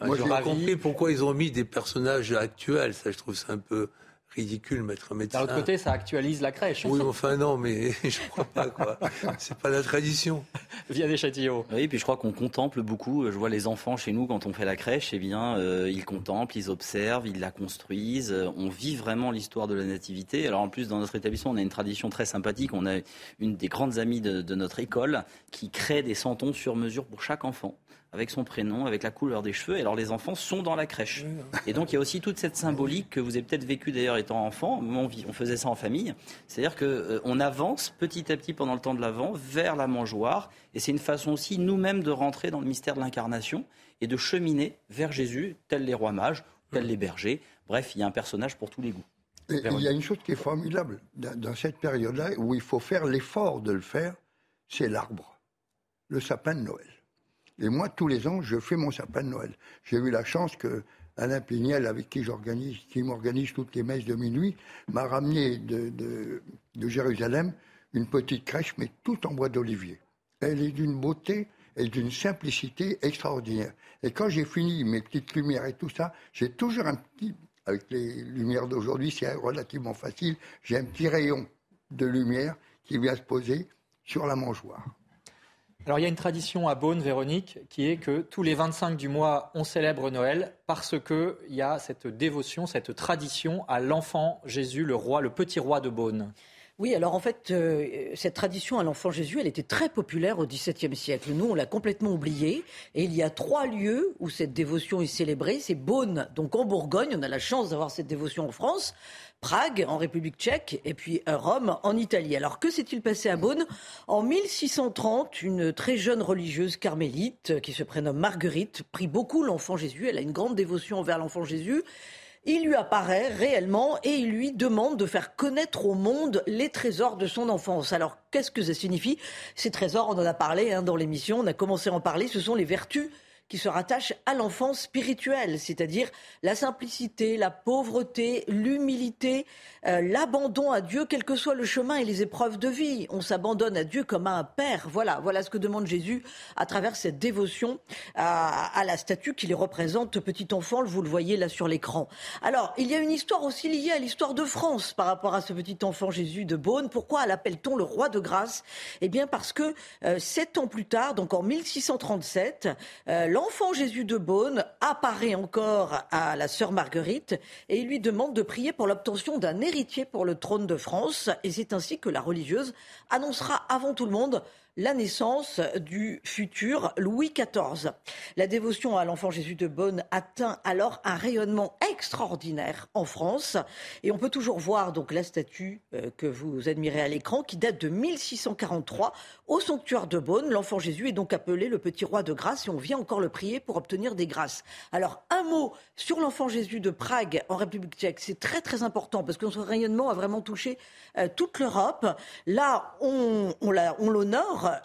Speaker 2: Moi,
Speaker 5: J'ai compris pourquoi ils ont mis des personnages actuels. Ça, je trouve ça un peu ridicule, mettre un médecin.
Speaker 1: D'un autre côté, ça actualise la crèche.
Speaker 5: Oui, enfin non, mais <laughs> je crois pas quoi. C'est pas la tradition. <laughs>
Speaker 1: Via des châtillons.
Speaker 3: Oui, puis je crois qu'on contemple beaucoup. Je vois les enfants chez nous quand on fait la crèche, eh bien, euh, ils contemplent, ils observent, ils la construisent. Euh, On vit vraiment l'histoire de la nativité. Alors en plus, dans notre établissement, on a une tradition très sympathique. On a une des grandes amies de, de notre école qui crée des santons sur mesure pour chaque enfant avec son prénom, avec la couleur des cheveux. Et alors les enfants sont dans la crèche. Et donc il y a aussi toute cette symbolique que vous avez peut-être vécu d'ailleurs étant enfant. On, on faisait ça en famille. C'est-à-dire que euh, on avance petit à petit pendant le temps de l'avant vers la mangeoire. Et c'est une façon aussi nous-mêmes de rentrer dans le mystère de l'incarnation et de cheminer vers Jésus, tels les rois mages, tels les bergers. Bref, il y a un personnage pour tous les goûts.
Speaker 2: Et il y a une chose qui est formidable dans dans cette période-là, où il faut faire l'effort de le faire, c'est l'arbre, le sapin de Noël. Et moi, tous les ans, je fais mon sapin de Noël. J'ai eu la chance que Alain Pignel, avec qui j'organise, qui m'organise toutes les messes de minuit, m'a ramené de, de- Jérusalem une petite crèche, mais tout en bois d'olivier. Elle est d'une beauté et d'une simplicité extraordinaire. Et quand j'ai fini mes petites lumières et tout ça, j'ai toujours un petit, avec les lumières d'aujourd'hui, c'est relativement facile, j'ai un petit rayon de lumière qui vient se poser sur la mangeoire.
Speaker 1: Alors il y a une tradition à Beaune, Véronique, qui est que tous les 25 du mois, on célèbre Noël parce qu'il y a cette dévotion, cette tradition à l'enfant Jésus, le roi, le petit roi de Beaune.
Speaker 4: Oui, alors en fait, euh, cette tradition à l'enfant Jésus, elle était très populaire au XVIIe siècle. Nous, on l'a complètement oubliée. Et il y a trois lieux où cette dévotion est célébrée. C'est Beaune, donc en Bourgogne. On a la chance d'avoir cette dévotion en France. Prague, en République tchèque, et puis euh, Rome, en Italie. Alors que s'est-il passé à Beaune? En 1630, une très jeune religieuse carmélite, euh, qui se prénomme Marguerite, prie beaucoup l'enfant Jésus. Elle a une grande dévotion envers l'enfant Jésus. Il lui apparaît réellement et il lui demande de faire connaître au monde les trésors de son enfance. Alors, qu'est-ce que ça signifie? Ces trésors, on en a parlé hein, dans l'émission, on a commencé à en parler, ce sont les vertus qui se rattachent à l'enfance spirituelle, c'est-à-dire la simplicité, la pauvreté, l'humilité, euh, l'abandon à Dieu, quel que soit le chemin et les épreuves de vie. On s'abandonne à Dieu comme à un père. Voilà, voilà ce que demande Jésus à travers cette dévotion à, la statue qui les représente, petit enfant, vous le voyez là sur l'écran. Alors, il y a une histoire aussi liée à l'histoire de France par rapport à ce petit enfant Jésus de Beaune. Pourquoi l'appelle-t-on le roi de grâce? Eh bien parce que euh, sept ans plus tard, donc en 1637, euh, l'enfant Jésus de Beaune apparaît encore à la sœur Marguerite et il lui demande de prier pour l'obtention d'un héritier pour le trône de France. Et c'est ainsi que la religieuse annoncera avant tout le monde la naissance du futur Louis XIV. La dévotion à l'enfant Jésus de Beaune atteint alors un rayonnement extraordinaire en France et on peut toujours voir donc la statue euh, que vous admirez à l'écran qui date de 1643 au sanctuaire de Beaune. L'enfant Jésus est donc appelé le petit roi de grâce et on vient encore le prier pour obtenir des grâces. Alors un mot sur l'enfant Jésus de Prague en République tchèque, c'est très très important parce que son rayonnement a vraiment touché euh, toute l'Europe. Là, on, on l'a-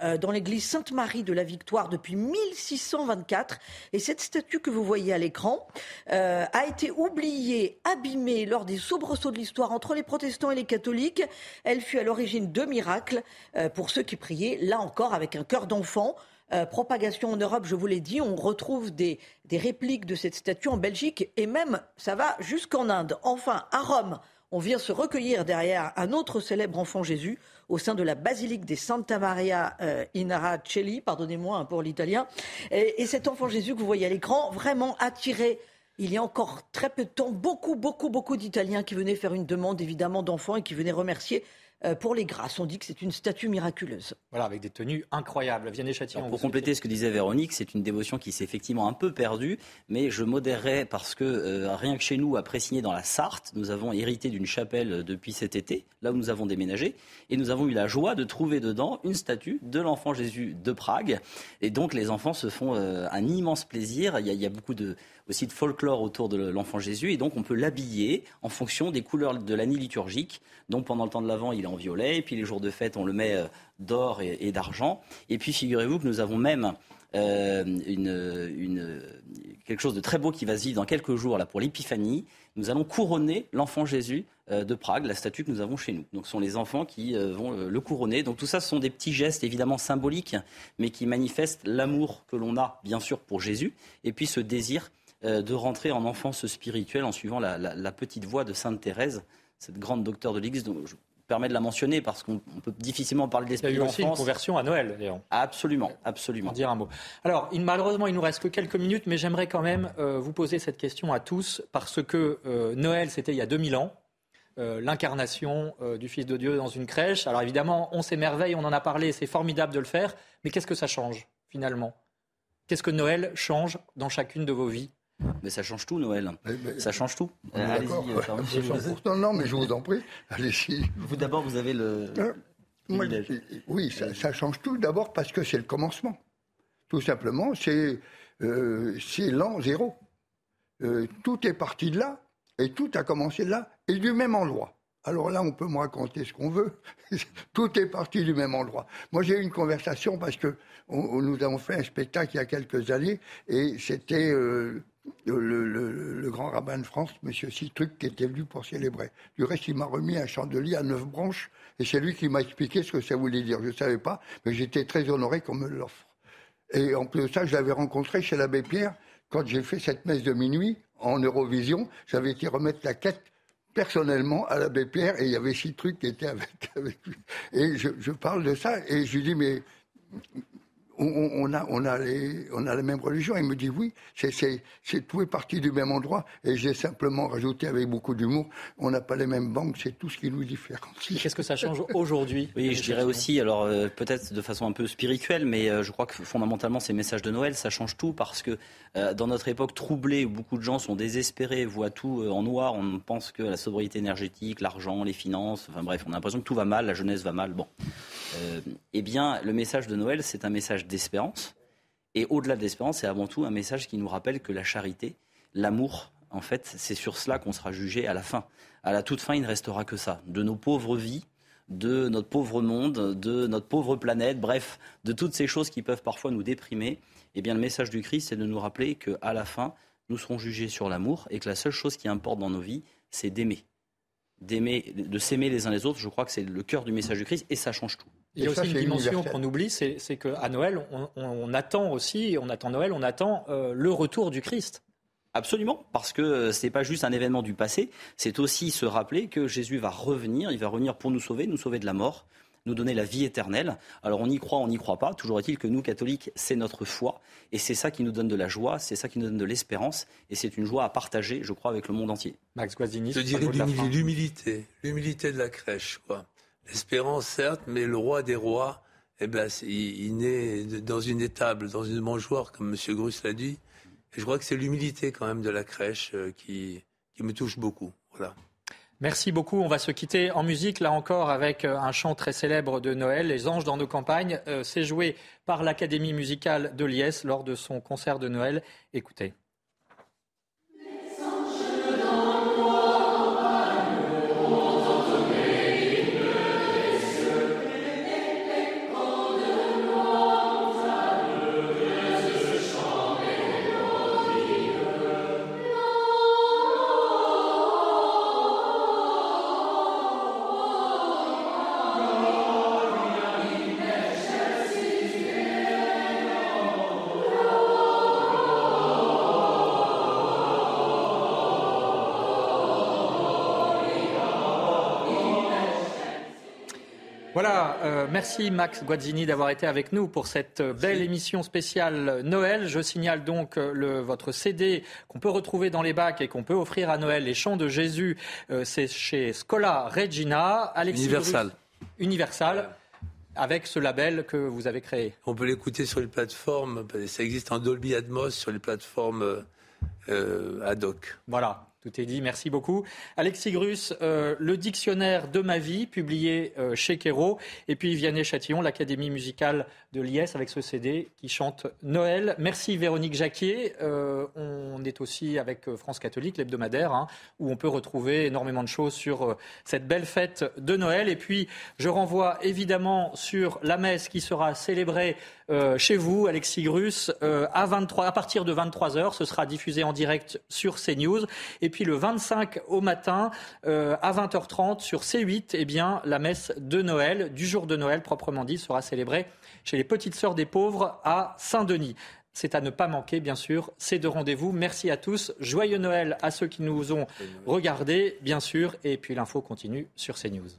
Speaker 4: euh, dans l'église Sainte-Marie de la Victoire depuis 1624. Et cette statue que vous voyez à l'écran euh, a été oubliée, abîmée lors des soubresauts de l'histoire entre les protestants et les catholiques. Elle fut à l'origine de miracles euh, pour ceux qui priaient, là encore, avec un cœur d'enfant. Propagation en Europe, je vous l'ai dit, on retrouve des répliques de cette statue en Belgique et même ça va jusqu'en Inde. Enfin, à Rome, on vient se recueillir derrière un autre célèbre enfant Jésus au sein de la basilique des Santa Maria euh, in Aracelli, pardonnez-moi hein, pour l'italien. Et, et cet enfant Jésus que vous voyez à l'écran, vraiment attiré. Il y a encore très peu de temps, beaucoup, beaucoup, beaucoup d'Italiens qui venaient faire une demande évidemment d'enfants et qui venaient remercier pour les grâces. On dit que c'est une statue miraculeuse.
Speaker 1: Voilà, avec des tenues incroyables. Vianney Châtillon.
Speaker 3: Alors, pour compléter ce que disait Véronique, c'est une dévotion qui s'est effectivement un peu perdue, mais je modérerai parce que euh, rien que chez nous, à Pressigné, dans la Sarthe, nous avons hérité d'une chapelle euh, depuis cet été, là où nous avons déménagé, et nous avons eu la joie de trouver dedans une statue de l'enfant Jésus de Prague. Et donc les enfants se font euh, un immense plaisir. Il y a, il y a beaucoup de, aussi de folklore autour de l'enfant Jésus, et donc on peut l'habiller en fonction des couleurs de l'année liturgique. Donc pendant le temps de l'Avent, il est en violet, et puis les jours de fête, on le met euh, d'or et, d'argent. Et puis figurez-vous que nous avons même euh, quelque chose de très beau qui va se vivre dans quelques jours là pour l'épiphanie. Nous allons couronner l'enfant Jésus euh, de Prague, la statue que nous avons chez nous. Donc ce sont les enfants qui vont le couronner. Donc tout ça, ce sont des petits gestes évidemment symboliques, mais qui manifestent l'amour que l'on a bien sûr pour Jésus, et puis ce désir de rentrer en enfance spirituelle en suivant la, la- la petite voie de Sainte Thérèse, cette grande docteure de l'Église. dont je me permets de la mentionner parce qu'on on peut difficilement parler
Speaker 1: Il y a
Speaker 3: d'esprit
Speaker 1: eu aussi une
Speaker 3: d'enfance.
Speaker 1: conversion à Noël, Léon.
Speaker 3: Absolument,
Speaker 1: en
Speaker 3: absolument.
Speaker 1: dire un mot. Alors, il- malheureusement, il nous reste que quelques minutes, mais j'aimerais quand même euh, vous poser cette question à tous, parce que euh, Noël, c'était il y a 2000 ans, euh, l'incarnation euh, du Fils de Dieu dans une crèche. Alors évidemment, on s'émerveille, on en a parlé, c'est formidable de le faire, mais qu'est-ce que ça change, finalement? Qu'est-ce que Noël change dans chacune de vos vies?
Speaker 3: Mais ça change tout, Noël.
Speaker 2: Mais- mais-
Speaker 3: Ça change tout. Allez-y.
Speaker 2: 100%. Non, mais je vous en prie, allez-y.
Speaker 3: Vous d'abord, vous avez le.
Speaker 2: Euh, moi,
Speaker 3: privilège.
Speaker 2: oui, ça, ça change tout. D'abord parce que c'est le commencement. Tout simplement, c'est euh, l'an zéro. Euh, tout est parti de là, et tout a commencé de là, et du même endroit. Alors là, on peut me raconter ce qu'on veut. <laughs> tout est parti du même endroit. Moi, j'ai eu une conversation parce que on- on- nous avons fait un spectacle il y a quelques années, et c'était euh, le, grand rabbin de France, Monsieur Citruc, qui était venu pour célébrer. Du reste, il m'a remis un chandelier à neuf branches, et c'est lui qui m'a expliqué ce que ça voulait dire. Je ne savais pas, mais j'étais très honoré qu'on me l'offre. Et en plus de ça, je l'avais rencontré chez l'abbé Pierre quand j'ai fait cette messe de minuit en Eurovision. J'avais été remettre la quête personnellement à l'abbé Pierre et il y avait six trucs qui avec, <laughs> avec lui. Et je, je parle de ça et je lui dis, mais on, on- on a, on, a les, on a la même religion. Il me dit oui, c'est, c'est, c'est tout est parti du même endroit. Et j'ai simplement rajouté avec beaucoup d'humour, on n'a pas les mêmes banques, c'est tout ce qui nous différencie.
Speaker 1: Qu'est-ce que ça change <laughs> aujourd'hui?
Speaker 3: Oui, je dirais aussi, alors euh, peut-être de façon un peu spirituelle, mais euh, je crois que fondamentalement ces messages de Noël, ça change tout parce que euh, dans notre époque troublée où beaucoup de gens sont désespérés, voient tout euh, en noir, on pense que la sobriété énergétique, l'argent, les finances, enfin bref, on a l'impression que tout va mal, la jeunesse va mal. Bon, Euh, eh bien, le message de Noël, c'est un message d'espérance. Et au-delà de l'espérance, c'est avant tout un message qui nous rappelle que la charité, l'amour, en fait, c'est sur cela qu'on sera jugé à la fin. À la toute fin, il ne restera que ça. De nos pauvres vies, de notre pauvre monde, de notre pauvre planète, bref, de toutes ces choses qui peuvent parfois nous déprimer, eh bien, le message du Christ, c'est de nous rappeler qu'à la fin, nous serons jugés sur l'amour et que la seule chose qui importe dans nos vies, c'est d'aimer. D'aimer, de s'aimer les uns les autres, je crois que c'est le cœur du message du Christ et ça change tout.
Speaker 1: Il y a aussi une dimension qu'on oublie, c'est qu'à Noël, on, on- on attend aussi, on attend Noël, on attend euh, le retour du Christ.
Speaker 3: Absolument, parce que ce n'est pas juste un événement du passé, c'est aussi se rappeler que Jésus va revenir, il va revenir pour nous sauver, nous sauver de la mort, nous donner la vie éternelle. Alors on y croit, on n'y croit pas, toujours est-il que nous, catholiques, c'est notre foi, et c'est ça qui nous donne de la joie, c'est ça qui nous donne de l'espérance, et c'est une joie à partager, je crois, avec le monde entier.
Speaker 1: Max Guazzini,
Speaker 5: Je dirais l'humilité, l'humilité de la crèche, quoi. L'espérance, certes, mais le roi des rois, eh ben, il, naît dans une étable, dans une mangeoire, comme M. Grus l'a dit. Je crois que c'est l'humilité quand même de la crèche euh, qui, me touche beaucoup. Voilà.
Speaker 1: Merci beaucoup. On va se quitter en musique, là encore, avec euh, un chant très célèbre de Noël, Les Anges dans nos campagnes. Euh, C'est joué par l'Académie musicale de Liesse lors de son concert de Noël. Écoutez. Voilà, euh, merci Max Guazzini d'avoir été avec nous pour cette euh, belle émission spéciale Noël. Je signale donc euh, le, votre CD qu'on peut retrouver dans les bacs et qu'on peut offrir à Noël, Les Chants de Jésus. Euh, C'est chez Scola Regina. Alexis
Speaker 5: Universal.
Speaker 1: Bruce- Universal, avec ce label que vous avez créé.
Speaker 5: On peut l'écouter sur les plateformes, ça existe en Dolby Atmos sur les plateformes euh, ad hoc.
Speaker 1: Voilà. Tout est dit, merci beaucoup. Alexis Grus, euh, le dictionnaire de ma vie, publié euh, chez Kero. Et puis Vianney Châtillon, l'Académie musicale de l'IS avec ce CD qui chante Noël. Merci Véronique Jacquier. Euh, on est aussi avec France Catholique, l'hebdomadaire, hein, où on peut retrouver énormément de choses sur cette belle fête de Noël. Et puis je renvoie évidemment sur la messe qui sera célébrée chez vous, Alexis Grus, à, 23, à partir de 23h. Ce sera diffusé en direct sur CNews. Et et puis le 25 au matin, euh, à 20h30 sur C8, eh bien, la messe de Noël, du jour de Noël proprement dit, sera célébrée chez les Petites Sœurs des Pauvres à Saint-Denis. C'est à ne pas manquer, bien sûr, ces deux rendez-vous. Merci à tous. Joyeux Noël à ceux qui nous ont regardés, bien sûr. Et puis l'info continue sur CNews.